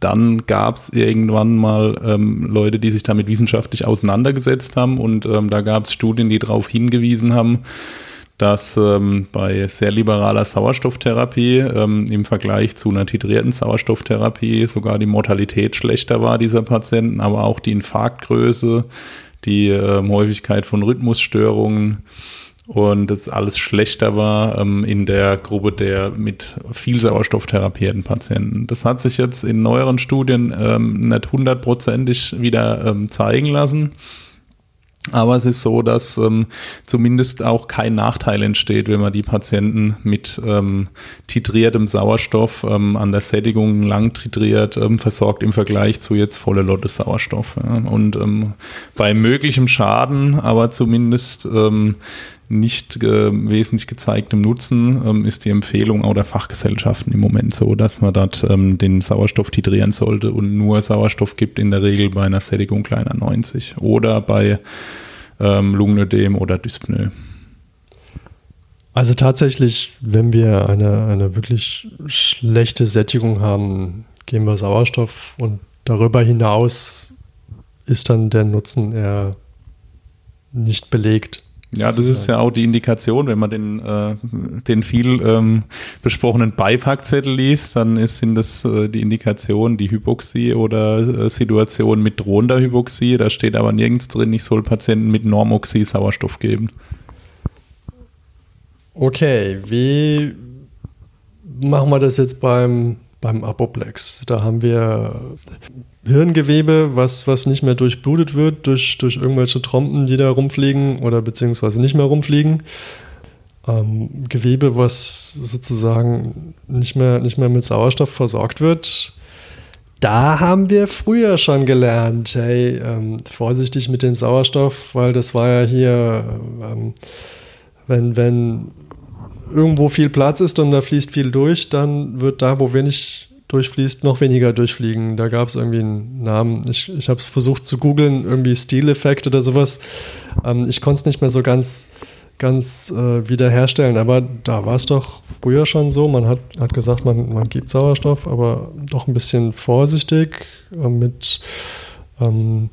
dann gab es irgendwann mal ähm, Leute, die sich damit wissenschaftlich auseinandergesetzt haben und ähm, da gab es Studien, die darauf hingewiesen haben, dass ähm, bei sehr liberaler Sauerstofftherapie ähm, im Vergleich zu einer titrierten Sauerstofftherapie sogar die Mortalität schlechter war dieser Patienten, aber auch die Infarktgröße, die ähm, Häufigkeit von Rhythmusstörungen und das alles schlechter war ähm, in der Gruppe der mit viel Sauerstoff therapierten Patienten. Das hat sich jetzt in neueren Studien ähm, nicht hundertprozentig wieder ähm, zeigen lassen. Aber es ist so, dass ähm, zumindest auch kein Nachteil entsteht, wenn man die Patienten mit ähm, titriertem Sauerstoff ähm, an der Sättigung lang titriert ähm, versorgt im Vergleich zu jetzt volle Lotte Sauerstoff. Ja. Und ähm, bei möglichem Schaden, aber zumindest ähm, nicht äh, wesentlich gezeigtem Nutzen ähm, ist die Empfehlung auch der Fachgesellschaften im Moment so, dass man dort ähm, den Sauerstoff titrieren sollte und nur Sauerstoff gibt in der Regel bei einer Sättigung kleiner 90 oder bei ähm, Lungenödem oder Dyspnoe. Also tatsächlich, wenn wir eine, eine wirklich schlechte Sättigung haben, geben wir Sauerstoff und darüber hinaus ist dann der Nutzen eher nicht belegt. Ja, das ist ja auch die Indikation, wenn man den, äh, den viel ähm, besprochenen Beipackzettel liest, dann ist, sind das äh, die Indikationen, die Hypoxie oder äh, Situation mit drohender Hypoxie. Da steht aber nirgends drin, ich soll Patienten mit Normoxie Sauerstoff geben. Okay, wie machen wir das jetzt beim, beim Apoplex? Da haben wir Hirngewebe, was, was nicht mehr durchblutet wird durch, durch irgendwelche Trompen, die da rumfliegen oder beziehungsweise nicht mehr rumfliegen. Ähm, Gewebe, was sozusagen nicht mehr, nicht mehr mit Sauerstoff versorgt wird. Da haben wir früher schon gelernt, hey, ähm, vorsichtig mit dem Sauerstoff, weil das war ja hier, ähm, wenn, wenn irgendwo viel Platz ist und da fließt viel durch, dann wird da, wo wenig durchfließt, noch weniger durchfliegen. Da gab es irgendwie einen Namen. Ich, ich habe es versucht zu googeln, irgendwie Stileffekt oder sowas. Ähm, ich konnte es nicht mehr so ganz, ganz äh, wiederherstellen, aber da war es doch früher schon so. Man hat, hat gesagt, man, man gibt Sauerstoff, aber doch ein bisschen vorsichtig äh, mit, ähm,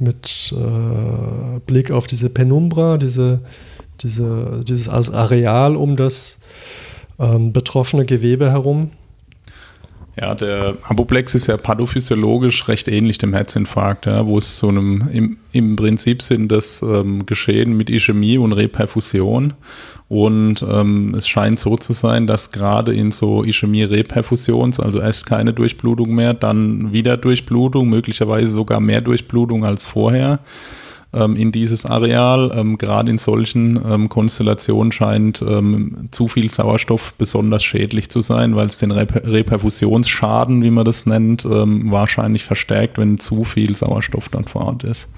mit äh, Blick auf diese Penumbra, diese, diese, dieses Areal um das ähm, betroffene Gewebe herum. Ja, der Apoplex ist ja pathophysiologisch recht ähnlich dem Herzinfarkt, ja, wo es so einem, im, im Prinzip sind das ähm, Geschehen mit Ischämie und Reperfusion. Und ähm, es scheint so zu sein, dass gerade in so Ischämie-Reperfusions, also erst keine Durchblutung mehr, dann wieder Durchblutung, möglicherweise sogar mehr Durchblutung als vorher ähm, in dieses Areal. Ähm, Gerade in solchen ähm, Konstellationen scheint ähm, zu viel Sauerstoff besonders schädlich zu sein, weil es den Reper Reperfusionsschaden, wie man das nennt, ähm, wahrscheinlich verstärkt, wenn zu viel Sauerstoff dann vor Ort ist.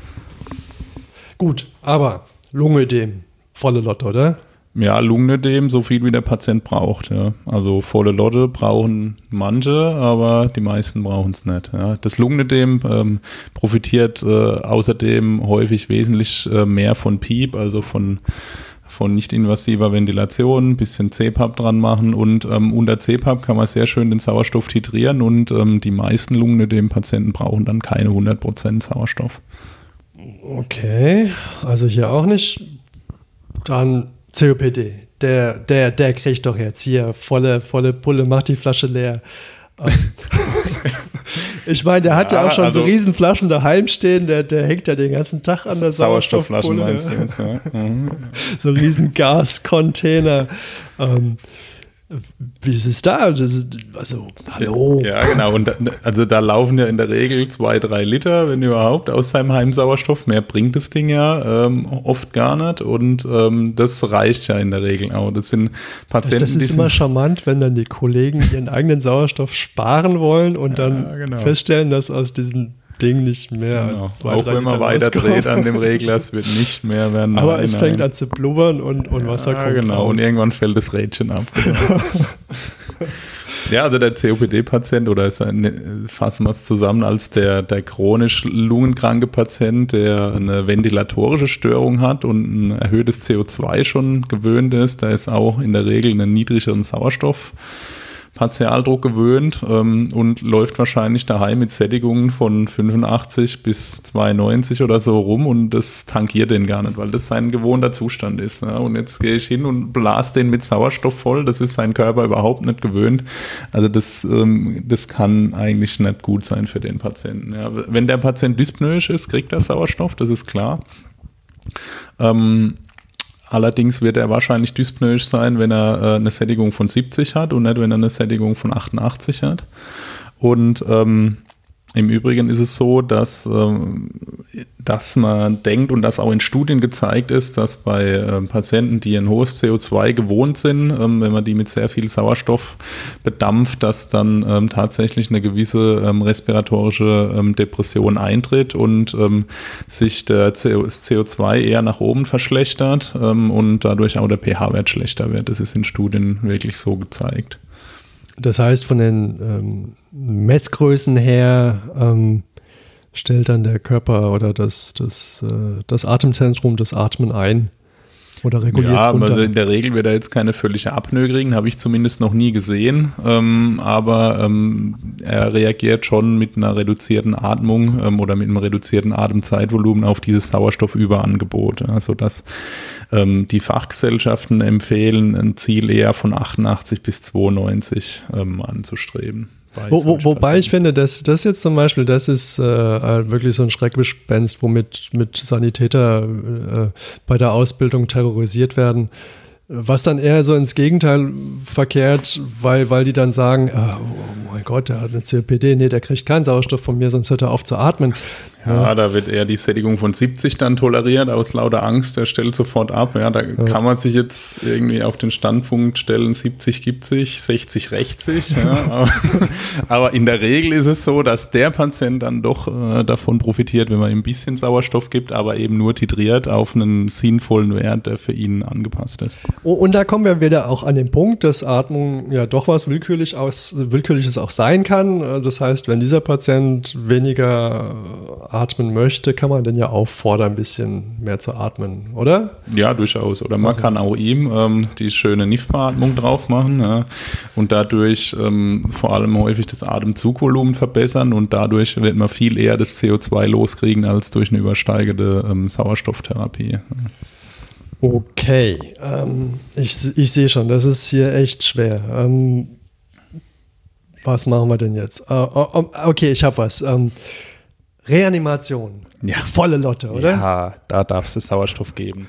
Gut, aber Lungenödem, volle Lotte, oder? Ja, Lungenödem, so viel wie der Patient braucht. Ja. Also volle Lotte brauchen manche, aber die meisten brauchen es nicht. Ja. Das Lungenödem ähm, profitiert äh, außerdem häufig wesentlich äh, mehr von PEEP, also von von nicht-invasiver Ventilation, bisschen CPAP dran machen und ähm, unter CPAP kann man sehr schön den Sauerstoff titrieren und ähm, die meisten Lungenödem-Patienten brauchen dann keine 100% Sauerstoff. Okay, also hier auch nicht. Dann COPD, der, der, der kriegt doch jetzt hier volle, volle Pulle, macht die Flasche leer. ich meine, der hat ja, ja auch schon also, so Riesenflaschen daheim stehen, der, der hängt ja den ganzen Tag an der Sauerstoffflaschen. Meinst du jetzt, ja. Mhm. so riesen Gascontainer. Ähm, wie ist es da? Ist, also, hallo. Ja, genau. Und da, also da laufen ja in der Regel zwei, drei Liter, wenn überhaupt, aus seinem Heimsauerstoff. Mehr bringt das Ding ja ähm, oft gar nicht. Und ähm, das reicht ja in der Regel auch. Das sind Patienten. Das ist immer charmant, wenn dann die Kollegen ihren eigenen Sauerstoff sparen wollen und ja, dann genau. feststellen, dass aus diesem Ding nicht mehr Genau. als zwei, Auch wenn man weiter dreht an dem Regler, es wird nicht mehr werden. Aber Nein, es nein. fängt an zu blubbern und, und Wasser ja, kommt genau. raus. Und irgendwann fällt das Rädchen ab. Genau. ja, also der COPD-Patient oder ist ein, fassen wir es zusammen als der, der chronisch lungenkranke Patient, der eine ventilatorische Störung hat und ein erhöhtes CO2 schon gewöhnt ist. Der ist auch in der Regel einen niedrigeren Sauerstoff. Partialdruck gewöhnt ähm, und läuft wahrscheinlich daheim mit Sättigungen von 85 bis 92 oder so rum und das tankiert den gar nicht, weil das sein gewohnter Zustand ist. Ne? Und jetzt gehe ich hin und blase den mit Sauerstoff voll, das ist sein Körper überhaupt nicht gewöhnt. Also das, ähm, das kann eigentlich nicht gut sein für den Patienten. Ja? Wenn der Patient dyspnoisch ist, kriegt er Sauerstoff, das ist klar. Ähm, Allerdings wird er wahrscheinlich dyspnoisch sein, wenn er äh, eine Sättigung von 70 hat und nicht, wenn er eine Sättigung von 88 hat. Und ähm, im Übrigen ist es so, dass, ähm, dass man denkt und das auch in Studien gezeigt ist, dass bei ähm, Patienten, die ein hohes CO2 gewohnt sind, ähm, wenn man die mit sehr viel Sauerstoff bedampft, dass dann tatsächlich eine gewisse respiratorische Depression eintritt und sich das CO2 eher nach oben verschlechtert und dadurch auch der pH-Wert schlechter wird. Das ist in Studien wirklich so gezeigt. Das heißt, von den ähm, Messgrößen her ähm, stellt dann der Körper oder das, das, äh, das Atemzentrum das Atmen ein oder reguliert es Ja, runter. also in der Regel wird er jetzt keine völlige Apnoe kriegen, habe ich zumindest noch nie gesehen. Ähm, aber ähm, er reagiert schon mit einer reduzierten Atmung ähm, oder mit einem reduzierten Atemzeitvolumen auf dieses Sauerstoffüberangebot. Also dass ähm, die Fachgesellschaften empfehlen, ein Ziel eher von 88 bis 92 ähm, anzustreben. Wo, wo, wobei ich finde, das, das jetzt zum Beispiel, das ist äh, halt wirklich so ein Schreckgespenst, womit mit Sanitäter äh, bei der Ausbildung terrorisiert werden. Was dann eher so ins Gegenteil verkehrt, weil, weil die dann sagen, ah, oh mein Gott, der hat eine COPD, nee, der kriegt keinen Sauerstoff von mir, sonst hört er auf zu atmen. Ja, da wird eher die Sättigung von 70 dann toleriert aus lauter Angst, der stellt sofort ab. Ja, da kann man sich jetzt irgendwie auf den Standpunkt stellen, 70 gibt sich, 60 rächt sich. Ja, aber, aber in der Regel ist es so, dass der Patient dann doch äh, davon profitiert, wenn man ihm ein bisschen Sauerstoff gibt, aber eben nur titriert auf einen sinnvollen Wert, der für ihn angepasst ist. Oh, und da kommen wir wieder auch an den Punkt, dass Atmung ja doch was willkürlich aus, Willkürliches auch sein kann. Äh, Das heißt, wenn dieser Patient weniger atmen möchte, kann man den ja auffordern, ein bisschen mehr zu atmen, oder? Ja, durchaus. Oder man kann auch ihm ähm, die schöne NIF-Beatmung drauf machen ja, und dadurch ähm, vor allem häufig das Atemzugvolumen verbessern und dadurch wird man viel eher das CO2 loskriegen als durch eine übersteigende ähm, Sauerstofftherapie. Okay, ähm, ich, ich sehe schon, das ist hier echt schwer. Ähm, was machen wir denn jetzt? Oh, okay, ich habe was. Ähm, Reanimation. Ja. Volle Lotte, oder? Ja, da darfst du Sauerstoff geben.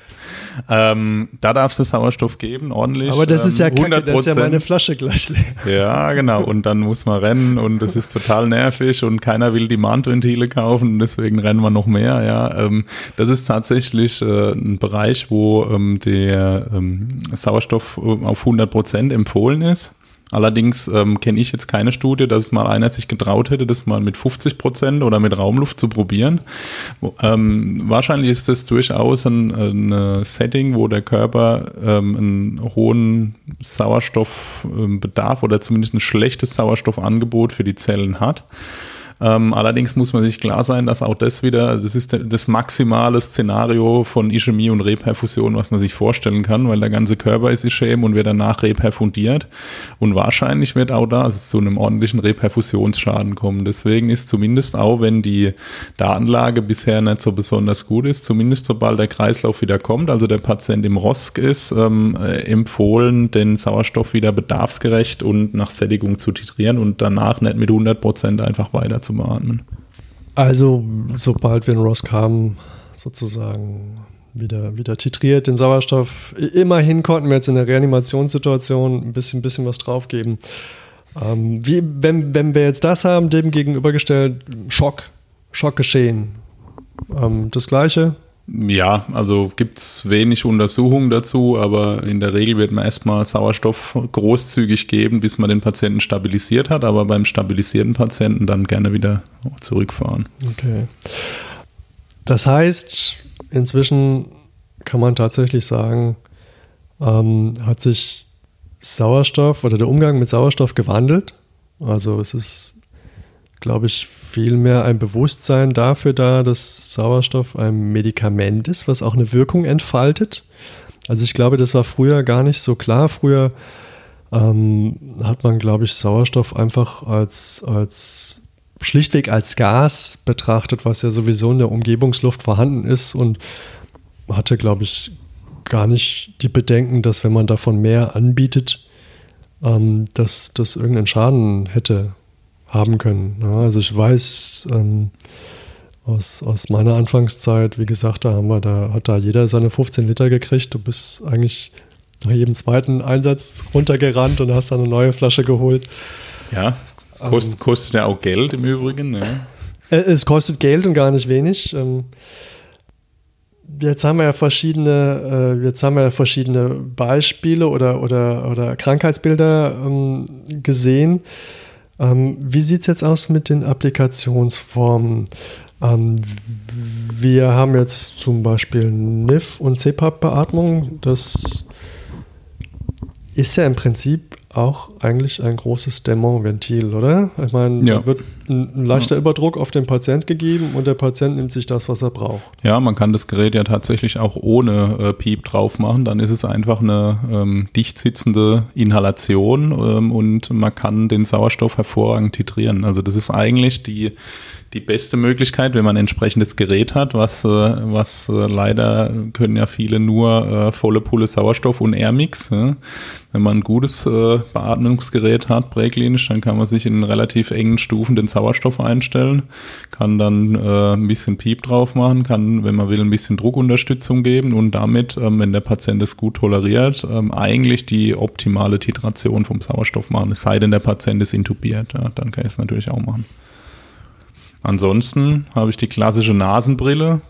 Ähm, da darfst du Sauerstoff geben, ordentlich. Aber das ist ja ähm, kacke, das ist ja 100%. meine Flasche gleich leer. Ja, genau. Und dann muss man rennen und das ist total nervig und keiner will die Mahnventile kaufen und deswegen rennen wir noch mehr. Ja, ähm, das ist tatsächlich äh, ein Bereich, wo ähm, der ähm, Sauerstoff äh, auf 100 Prozent empfohlen ist. Allerdings ähm, kenne ich jetzt keine Studie, dass mal einer sich getraut hätte, das mal mit 50 Prozent oder mit Raumluft zu probieren. Ähm, wahrscheinlich ist das durchaus ein, ein Setting, wo der Körper ähm, einen hohen Sauerstoffbedarf oder zumindest ein schlechtes Sauerstoffangebot für die Zellen hat. Ähm, allerdings muss man sich klar sein, dass auch das wieder, das ist das maximale Szenario von Ischämie und Reperfusion, was man sich vorstellen kann, weil der ganze Körper ist Ischäm und wird danach reperfundiert. Und wahrscheinlich wird auch da es zu einem ordentlichen Reperfusionsschaden kommen. Deswegen ist zumindest auch, wenn die Datenlage bisher nicht so besonders gut ist, zumindest sobald der Kreislauf wieder kommt, also der Patient im ROSC ist, ähm, äh, empfohlen, den Sauerstoff wieder bedarfsgerecht und nach Sättigung zu titrieren und danach nicht mit 100 Prozent einfach weiter zu beatmen. Also, sobald wir in Ross kamen, sozusagen wieder, wieder titriert den Sauerstoff. Immerhin konnten wir jetzt in der Reanimationssituation ein bisschen, bisschen was draufgeben. Ähm, wie, wenn, wenn wir jetzt das haben, dem gegenübergestellt, Schock, Schockgeschehen. Ähm, das gleiche. Ja, also gibt es wenig Untersuchungen dazu, aber in der Regel wird man erstmal Sauerstoff großzügig geben, bis man den Patienten stabilisiert hat, aber beim stabilisierten Patienten dann gerne wieder zurückfahren. Okay. Das heißt, inzwischen kann man tatsächlich sagen, ähm, hat sich Sauerstoff oder der Umgang mit Sauerstoff gewandelt. Also es ist, glaube ich, vielmehr ein Bewusstsein dafür da, dass Sauerstoff ein Medikament ist, was auch eine Wirkung entfaltet. Also ich glaube, das war früher gar nicht so klar. Früher ähm, hat man, glaube ich, Sauerstoff einfach als, als schlichtweg als Gas betrachtet, was ja sowieso in der Umgebungsluft vorhanden ist und hatte, glaube ich, gar nicht die Bedenken, dass wenn man davon mehr anbietet, ähm, dass das irgendeinen Schaden hätte haben können. Ja, also ich weiß ähm, aus, aus meiner Anfangszeit, wie gesagt, da haben wir, da hat da jeder seine 15 Liter gekriegt. Du bist eigentlich nach jedem zweiten Einsatz runtergerannt und hast dann eine neue Flasche geholt. Ja, kost, ähm, kostet ja auch Geld im Übrigen. Ja. Es kostet Geld und gar nicht wenig. Ähm, jetzt haben wir ja verschiedene, äh, jetzt haben wir ja verschiedene Beispiele oder, oder, oder Krankheitsbilder ähm, gesehen. Ähm, wie sieht es jetzt aus mit den Applikationsformen? Ähm, wir haben jetzt zum Beispiel NIF und CPAP-Beatmung. Das ist ja im Prinzip auch eigentlich ein großes Dämmerventil, oder? Ich meine, ja. wird ein, leichter. Überdruck auf den Patient gegeben und der Patient nimmt sich das, was er braucht. Ja, man kann das Gerät ja tatsächlich auch ohne äh, Piep drauf machen. Dann ist es einfach eine ähm, dicht sitzende Inhalation ähm, und man kann den Sauerstoff hervorragend titrieren. Also das ist eigentlich die die beste Möglichkeit, wenn man ein entsprechendes Gerät hat, was, äh, was äh, leider können ja viele nur äh, volle Pulle Sauerstoff und Airmix. Ja. Wenn man ein gutes äh, Beatmungsgerät hat, präklinisch, dann kann man sich in relativ engen Stufen den Sauerstoff einstellen, kann dann äh, ein bisschen Piep drauf machen, kann, wenn man will, ein bisschen Druckunterstützung geben und damit, ähm, wenn der Patient es gut toleriert, ähm, eigentlich die optimale Titration vom Sauerstoff machen. Es sei denn, der Patient ist intubiert, ja, dann kann ich es natürlich auch machen. Ansonsten habe ich die klassische Nasenbrille,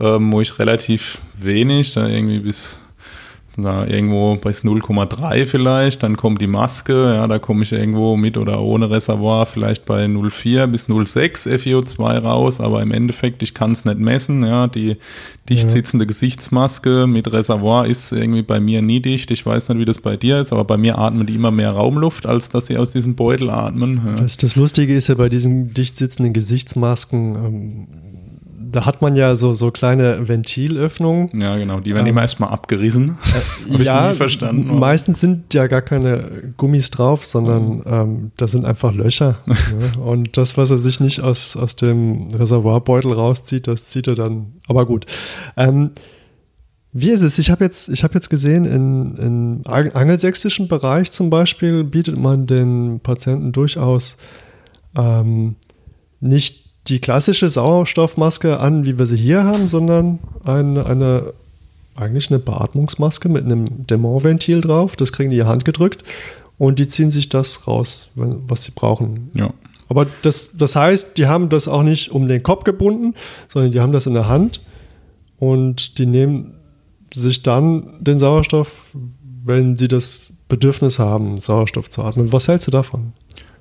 ähm, wo ich relativ wenig, da irgendwie bis da irgendwo bei 0,3 vielleicht, dann kommt die Maske, ja, da komme ich irgendwo mit oder ohne Reservoir vielleicht bei 0,4 bis 0,6 FiO2 raus, aber im Endeffekt, ich kann es nicht messen, ja, die dicht sitzende Gesichtsmaske mit Reservoir ist irgendwie bei mir nie dicht, ich weiß nicht, wie das bei dir ist, aber bei mir atmen die immer mehr Raumluft, als dass sie aus diesem Beutel atmen. Ja. Das, das Lustige ist ja bei diesen dicht sitzenden Gesichtsmasken, ähm, da hat man ja so, so kleine Ventilöffnungen. Ja, genau, die werden ähm, immer erstmal abgerissen. Äh, Habe ja, ich nie verstanden. Meistens sind ja gar keine Gummis drauf, sondern oh. ähm, das sind einfach Löcher. ne? Und das, was er sich nicht aus, aus dem Reservoirbeutel rauszieht, das zieht er dann. Aber gut. Ähm, wie ist es? Ich habe jetzt, hab jetzt gesehen, in, im angelsächsischen Bereich zum Beispiel bietet man den Patienten durchaus ähm, nicht die klassische Sauerstoffmaske an, wie wir sie hier haben, sondern eine, eine eigentlich eine Beatmungsmaske mit einem Dämonventil drauf. Das kriegen die in die Hand gedrückt und die ziehen sich das raus, was sie brauchen. Ja. Aber das, das heißt, die haben das auch nicht um den Kopf gebunden, sondern die haben das in der Hand und die nehmen sich dann den Sauerstoff, wenn sie das Bedürfnis haben, Sauerstoff zu atmen. Was hältst du davon?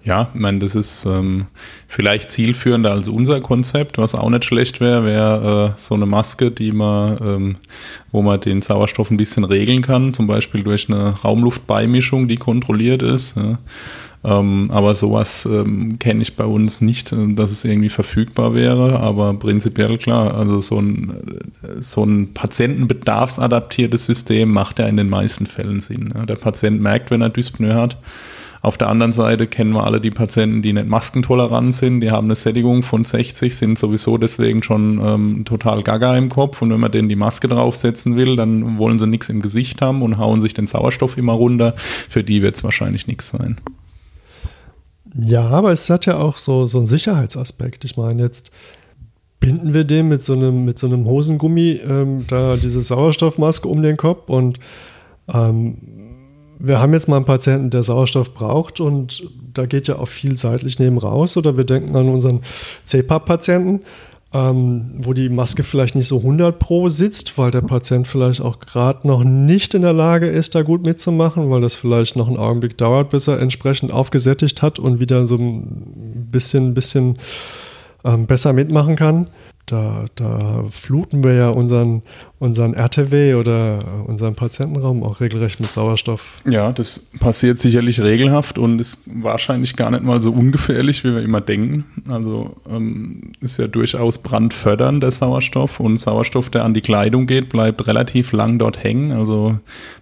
Ja, ich meine, das ist ähm, vielleicht zielführender als unser Konzept, was auch nicht schlecht wäre, wäre äh, so eine Maske, die man, ähm, wo man den Sauerstoff ein bisschen regeln kann, zum Beispiel durch eine Raumluftbeimischung, die kontrolliert ist. Ja. Ähm, aber sowas ähm, kenne ich bei uns nicht, äh, dass es irgendwie verfügbar wäre, aber prinzipiell klar, also so ein, äh, so ein patientenbedarfsadaptiertes System macht ja in den meisten Fällen Sinn. Ja. Der Patient merkt, wenn er Dyspnoe hat, auf der anderen Seite kennen wir alle die Patienten, die nicht maskentolerant sind, die haben eine Sättigung von 60, sind sowieso deswegen schon ähm, total gaga im Kopf und wenn man denen die Maske draufsetzen will, dann wollen sie nichts im Gesicht haben und hauen sich den Sauerstoff immer runter. Für die wird es wahrscheinlich nichts sein. Ja, aber es hat ja auch so, so einen Sicherheitsaspekt. Ich meine, jetzt binden wir dem mit so einem, mit so einem Hosengummi ähm, da diese Sauerstoffmaske um den Kopf und ähm, wir haben jetzt mal einen Patienten, der Sauerstoff braucht und da geht ja auch viel seitlich neben raus oder wir denken an unseren CPAP-Patienten. ähm, wo die Maske vielleicht nicht so 100 pro sitzt, weil der Patient vielleicht auch gerade noch nicht in der Lage ist, da gut mitzumachen, weil das vielleicht noch einen Augenblick dauert, bis er entsprechend aufgesättigt hat und wieder so ein bisschen, bisschen ähm, besser mitmachen kann da, da fluten wir ja unseren, unseren RTW oder unseren Patientenraum auch regelrecht mit Sauerstoff. Ja, das passiert sicherlich regelhaft und ist wahrscheinlich gar nicht mal so ungefährlich, wie wir immer denken. Also ähm, ist ja durchaus brandfördernd der Sauerstoff und Sauerstoff, der an die Kleidung geht, bleibt relativ lang dort hängen. Also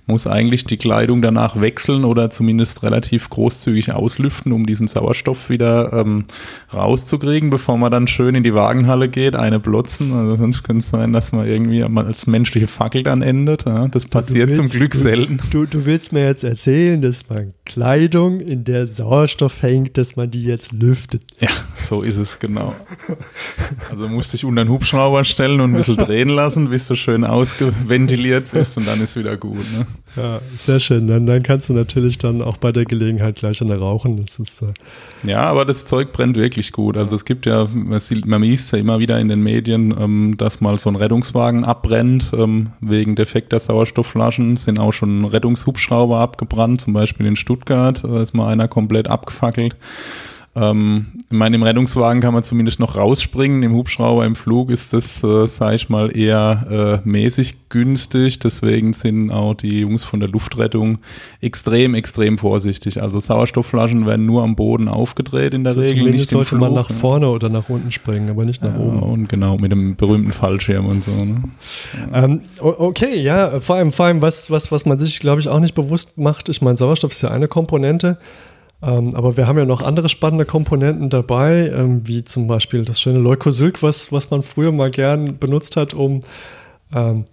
muss eigentlich die Kleidung danach wechseln oder zumindest relativ großzügig auslüften, um diesen Sauerstoff wieder ähm, rauszukriegen, bevor man dann schön in die Wagenhalle geht, eine blotzen. Also sonst könnte es sein, dass man irgendwie als menschliche Fackel dann endet. Ja? Das passiert willst, zum Glück selten. Du, du willst mir jetzt erzählen, dass man Kleidung, in der Sauerstoff hängt, dass man die jetzt lüftet. Ja, so ist es genau. Also musst dich unter den Hubschrauber stellen und ein bisschen drehen lassen, bis du schön ausgeventiliert bist und dann ist wieder gut. Ne? Ja, sehr schön. Dann, dann kannst du natürlich dann auch bei der Gelegenheit gleich an der rauchen. Das ist, äh ja, aber das Zeug brennt wirklich gut. Also es gibt ja, man liest ja immer wieder in den Medien, ähm, dass mal so ein Rettungswagen abbrennt ähm, wegen defekter Sauerstoffflaschen. Sind auch schon Rettungshubschrauber abgebrannt, zum Beispiel in Stuttgart. Da ist mal einer komplett abgefackelt. Ähm, ich meine, im Rettungswagen kann man zumindest noch rausspringen. Im Hubschrauber, im Flug ist das, äh, sage ich mal, eher äh, mäßig günstig. Deswegen sind auch die Jungs von der Luftrettung extrem, extrem vorsichtig. Also Sauerstoffflaschen werden nur am Boden aufgedreht in der so Regel. Nicht sollte Flug, man nach ne? vorne oder nach unten springen, aber nicht nach ja, oben. Und genau, mit dem berühmten Fallschirm und so. Ne? Ähm, okay, ja, vor allem, vor allem was, was, was man sich, glaube ich, auch nicht bewusst macht. Ich meine, Sauerstoff ist ja eine Komponente. Ähm, aber wir haben ja noch andere spannende Komponenten dabei, ähm, wie zum Beispiel das schöne Leukosilk, was, was man früher mal gern benutzt hat, um ähm,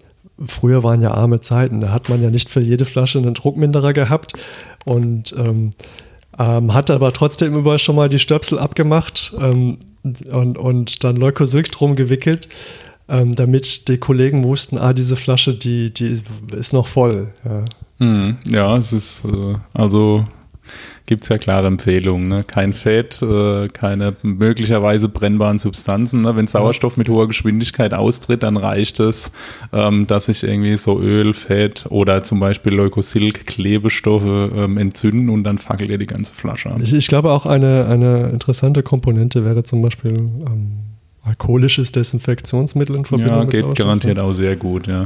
früher waren ja arme Zeiten, da hat man ja nicht für jede Flasche einen Druckminderer gehabt und ähm, ähm, hat aber trotzdem immer schon mal die Stöpsel abgemacht ähm, und, und dann Leukosilk drum gewickelt, damit die Kollegen wussten, ah, diese Flasche, die, die ist noch voll. Ja, hm, ja es ist äh, also gibt es ja klare Empfehlungen. Ne? Kein Fett, äh, keine möglicherweise brennbaren Substanzen. Ne? Wenn Sauerstoff mit hoher Geschwindigkeit austritt, dann reicht es, ähm, dass sich irgendwie so Öl, Fett oder zum Beispiel Leukosilk, Klebestoffe ähm, entzünden und dann fackelt ihr die ganze Flasche an. Ich, ich, glaube auch eine, eine interessante Komponente wäre zum Beispiel ähm, alkoholisches Desinfektionsmittel in Verbindung ja, mit geht garantiert auch sehr gut, ja.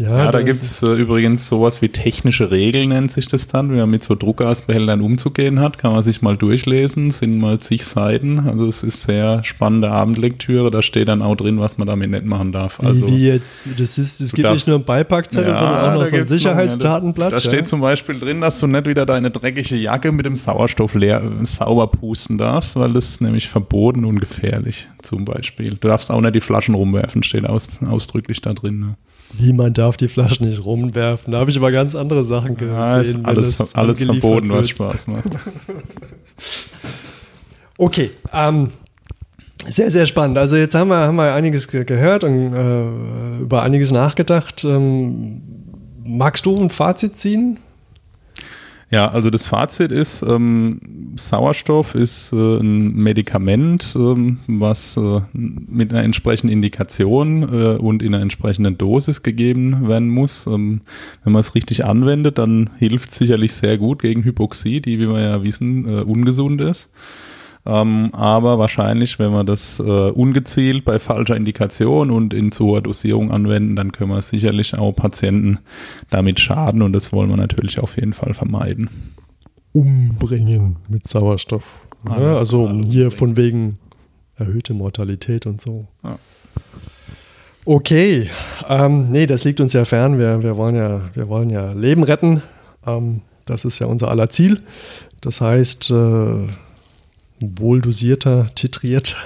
Ja, ja da gibt es äh, übrigens sowas wie technische Regeln, nennt sich das dann, wie man mit so Druckgasbehältern umzugehen hat. Kann man sich mal durchlesen, sind mal zig Seiten. Also es ist sehr spannende Abendlektüre. Da steht dann auch drin, was man damit nicht machen darf. Also, wie, wie jetzt? Das ist, es gibt darfst, nicht nur ein Beipackzettel, ja, sondern auch noch so ein Sicherheitsdatenblatt. Ja, da, da steht zum Beispiel drin, dass du nicht wieder deine dreckige Jacke mit dem Sauerstoff leer, sauber pusten darfst, weil das ist nämlich verboten und gefährlich, zum Beispiel. Du darfst auch nicht die Flaschen rumwerfen, steht aus, ausdrücklich da drin. Ne? Wie man darf die Flaschen nicht rumwerfen. Da habe ich aber ganz andere Sachen gesehen. Ja, ist alles, alles verboten, was Spaß macht. okay, ähm, sehr, sehr spannend. Also jetzt haben wir, haben wir einiges ge gehört und äh, über einiges nachgedacht. Ähm, magst du ein Fazit ziehen? Ja, also das Fazit ist, ähm, Sauerstoff ist äh, ein Medikament, ähm, was äh, mit einer entsprechenden Indikation äh, und in einer entsprechenden Dosis gegeben werden muss. Ähm, wenn man es richtig anwendet, dann hilft sicherlich sehr gut gegen Hypoxie, die, wie wir ja wissen, äh, ungesund ist. Ähm, aber wahrscheinlich, wenn wir das äh, ungezielt bei falscher Indikation und in zu hoher Dosierung anwenden, dann können wir sicherlich auch Patienten damit schaden und das wollen wir natürlich auf jeden Fall vermeiden. Umbringen mit Sauerstoff. Ja, ne? also hier von wegen erhöhte Mortalität und so. Ja. Okay, ähm, nee, das liegt uns ja fern. Wir, wir, wollen, ja, wir wollen ja Leben retten. Ähm, das ist ja unser aller Ziel. Das heißt, äh, wohl dosierter, titrierter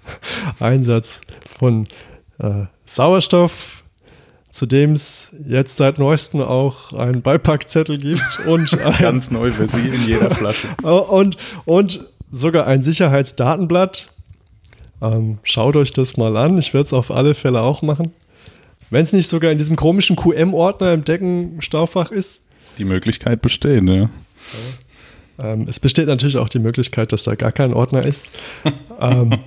Einsatz von äh, Sauerstoff, zu dem es jetzt seit neuestem auch einen Beipackzettel gibt und ein, ganz neu für Sie in jeder Flasche. und, und sogar ein Sicherheitsdatenblatt. Ähm, schaut euch das mal an. Ich werde es auf alle Fälle auch machen. Wenn es nicht sogar in diesem komischen QM-Ordner im Deckenstaufach ist. Die Möglichkeit besteht, ja. ja. Ähm, es besteht natürlich auch die Möglichkeit, dass da gar kein Ordner ist. ähm,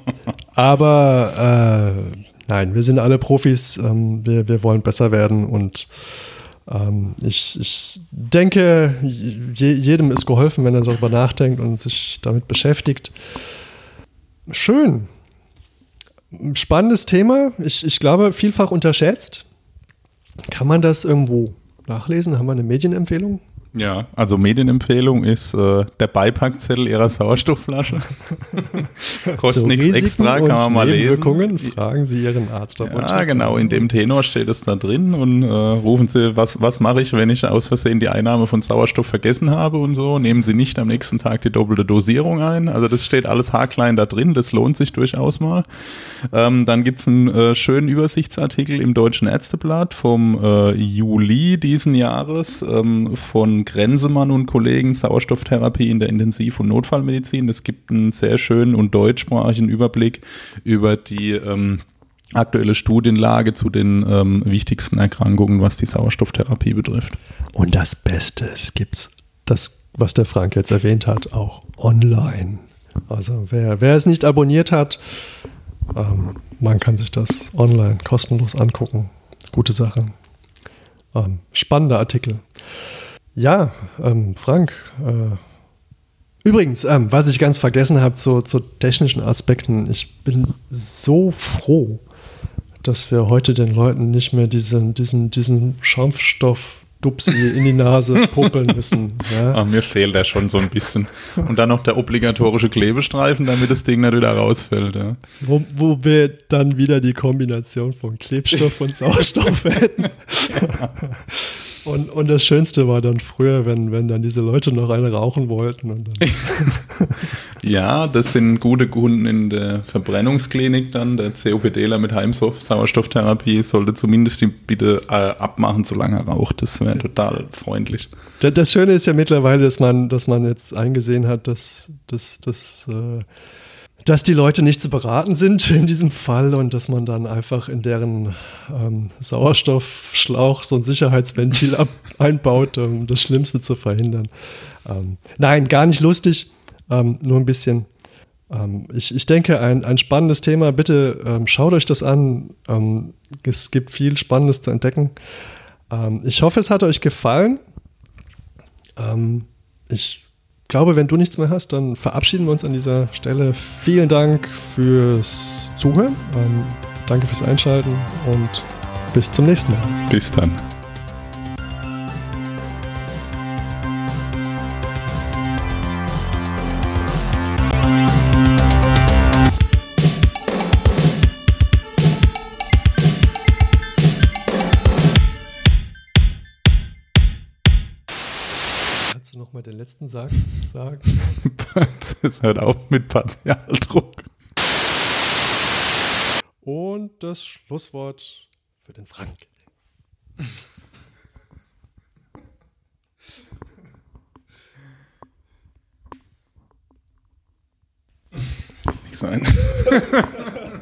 aber äh, nein, wir sind alle Profis. Ähm, wir, wir wollen besser werden und ähm, ich, ich denke, je, jedem ist geholfen, wenn er darüber nachdenkt und sich damit beschäftigt. Schön. Spannendes Thema. Ich, ich glaube, vielfach unterschätzt. Kann man das irgendwo nachlesen? Haben wir eine Medienempfehlung? Ja, also Medienempfehlung ist äh, der Beipackzettel Ihrer Sauerstoffflasche. Kostet nichts extra, kann man mal lesen. Fragen Sie Ihren Arzt. Ja, genau, in dem Tenor steht es da drin und äh, rufen Sie, was, was mache ich, wenn ich aus Versehen die Einnahme von Sauerstoff vergessen habe und so. Nehmen Sie nicht am nächsten Tag die doppelte Dosierung ein. Also das steht alles haarklein da drin, das lohnt sich durchaus mal. Ähm, dann gibt's einen äh, schönen Übersichtsartikel im Deutschen Ärzteblatt vom äh, Juli diesen Jahres ähm, von Grenzemann und Kollegen Sauerstofftherapie in der Intensiv- und Notfallmedizin. Es gibt einen sehr schönen und deutschsprachigen Überblick über die ähm, aktuelle Studienlage zu den ähm, wichtigsten Erkrankungen, was die Sauerstofftherapie betrifft. Und das Beste, es gibt das, was der Frank jetzt erwähnt hat, auch online. Also wer, wer es nicht abonniert hat, ähm, man kann sich das online kostenlos angucken. Gute Sache. Ähm, spannender Artikel. Ja, ähm, Frank. Äh, übrigens, ähm, was ich ganz vergessen habe zu, zu technischen Aspekten, ich bin so froh, dass wir heute den Leuten nicht mehr diesen, diesen, diesen Schaumstoff Dupsi in die Nase popeln müssen. Ja. Ach, mir fehlt der schon so ein bisschen. Und dann noch der obligatorische Klebestreifen, damit das Ding nicht wieder rausfällt. Ja. Wo, wo wir dann wieder die Kombination von Klebstoff und Sauerstoff hätten. Ja. Und, und das Schönste war dann früher, wenn, wenn dann diese Leute noch eine rauchen wollten. ja, das sind gute Kunden in der Verbrennungsklinik dann. Der COPDler mit Heimsauerstofftherapie sollte zumindest die bitte äh, abmachen, solange er raucht. Das wäre total freundlich. Das, das, Schöne ist ja mittlerweile, dass man, dass man jetzt eingesehen hat, dass, dass, dass äh, dass die Leute nicht zu beraten sind in diesem Fall und dass man dann einfach in deren ähm, Sauerstoffschlauch so ein Sicherheitsventil ab, einbaut, um das Schlimmste zu verhindern. Ähm, nein, gar nicht lustig, ähm, nur ein bisschen. Ähm, ich, ich denke, ein, ein spannendes Thema. Bitte ähm, schaut euch das an. Ähm, es gibt viel Spannendes zu entdecken. ich hoffe, es hat euch gefallen. ich glaube, wenn du nichts mehr hast, dann verabschieden wir uns an dieser Stelle. Vielen Dank fürs Zuhören. Ähm, danke fürs Einschalten und bis zum nächsten Mal. Bis dann. Letzten Satz sagen? Es hört auf mit Partialdruck. Und das Schlusswort für den Frank. Nicht sein.